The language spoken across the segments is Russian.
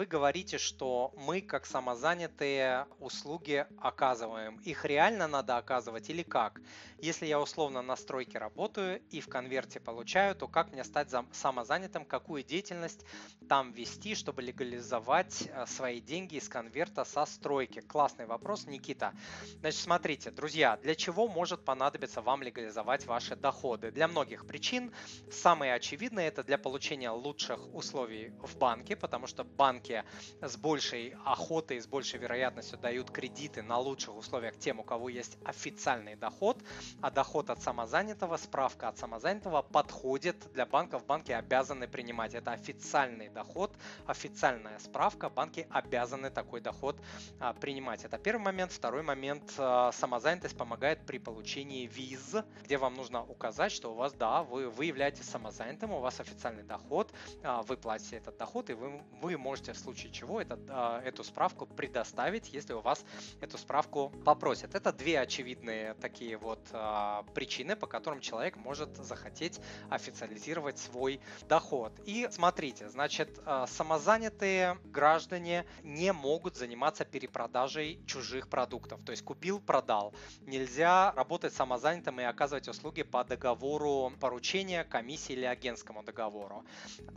вы говорите, что мы, как самозанятые, услуги оказываем. Их реально надо оказывать или как? Если я условно на стройке работаю и в конверте получаю, то как мне стать самозанятым, какую деятельность там вести, чтобы легализовать э, свои деньги из конверта со стройки? Классный вопрос, Никита. Значит, смотрите, друзья, для чего может понадобиться вам легализовать ваши доходы? Для многих причин. Самые очевидные это для получения лучших условий в банке, потому что банки с большей охотой, с большей вероятностью дают кредиты на лучших условиях тем, у кого есть официальный доход, а доход от самозанятого, справка от самозанятого подходит для банков. Банки обязаны принимать. Это официальный доход, официальная справка. Банки обязаны такой доход а, принимать. Это первый момент. Второй момент. А, самозанятость помогает при получении виз, где вам нужно указать, что у вас, да, вы, вы являетесь самозанятым, у вас официальный доход, а, вы платите этот доход, и вы, вы можете случае чего этот, а, эту справку предоставить, если у вас эту справку попросят. Это две очевидные такие вот а, причины, по которым человек может захотеть официализировать свой доход. И смотрите, значит, самозанятые граждане не могут заниматься перепродажей чужих продуктов. То есть купил, продал. Нельзя работать самозанятым и оказывать услуги по договору поручения, комиссии или агентскому договору.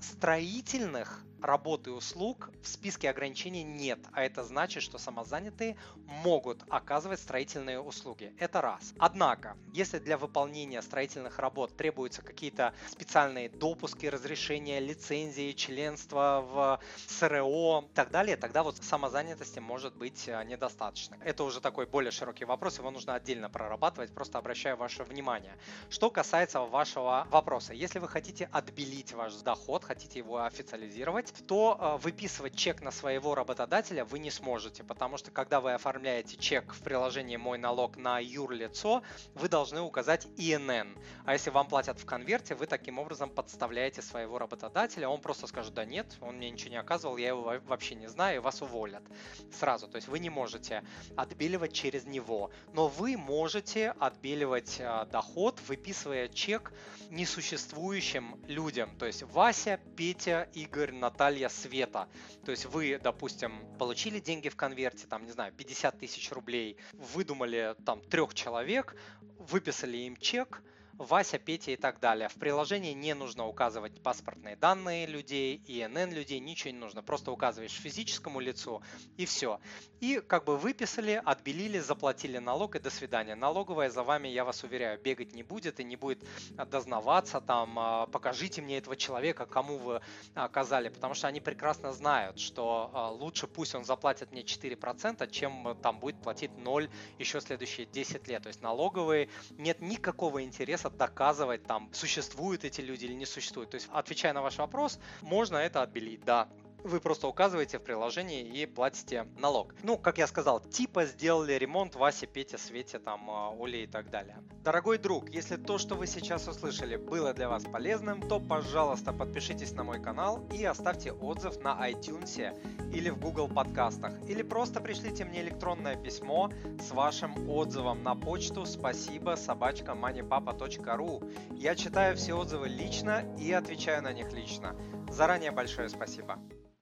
Строительных работ и услуг в списке ограничений нет, а это значит, что самозанятые могут оказывать строительные услуги. Это раз. Однако, если для выполнения строительных работ требуются какие-то специальные допуски, разрешения, лицензии, членство в СРО и так далее, тогда вот самозанятости может быть э, недостаточно. Это уже такой более широкий вопрос, его нужно отдельно прорабатывать, просто обращаю ваше внимание. Что касается вашего вопроса, если вы хотите отбелить ваш доход, хотите его официализировать, то э, выписывать чек на своего работодателя вы не сможете, потому что когда вы оформляете чек в приложении «Мой налог» на юрлицо, вы должны указать ИНН. А если вам платят в конверте, вы таким образом подставляете своего работодателя, он просто скажет, да нет, он мне ничего не оказывал, я его вообще не знаю, и вас уволят сразу. То есть вы не можете отбеливать через него, но вы можете отбеливать э, доход, выписывая чек несуществующим людям. То есть Вася, Петя, Игорь, Наталья, Света. То есть вы, допустим, получили деньги в конверте, там, не знаю, 50 тысяч рублей, выдумали там трех человек, выписали им чек, Вася, Петя и так далее. В приложении не нужно указывать паспортные данные людей, ИНН людей, ничего не нужно. Просто указываешь физическому лицу и все. И как бы выписали, отбелили, заплатили налог и до свидания. Налоговая за вами, я вас уверяю, бегать не будет и не будет дознаваться там, а, покажите мне этого человека, кому вы оказали, потому что они прекрасно знают, что а, лучше пусть он заплатит мне 4%, чем там будет платить 0 еще следующие 10 лет. То есть налоговые нет никакого интереса доказывать, там, существуют эти люди или не существуют. То есть, отвечая на ваш вопрос, можно это отбелить, да. Вы просто указываете в приложении и платите налог. Ну, как я сказал, типа сделали ремонт Васе, Пете, Свете, там, а, Оле и так далее. Дорогой друг, если то, что вы сейчас услышали, было для вас полезным, то, пожалуйста, подпишитесь на мой канал и оставьте отзыв на iTunes или в Google подкастах. Или просто пришлите мне электронное письмо с вашим отзывом на почту спасибо собачка moneypapa.ru. Я читаю все отзывы лично и отвечаю на них лично. Заранее большое спасибо.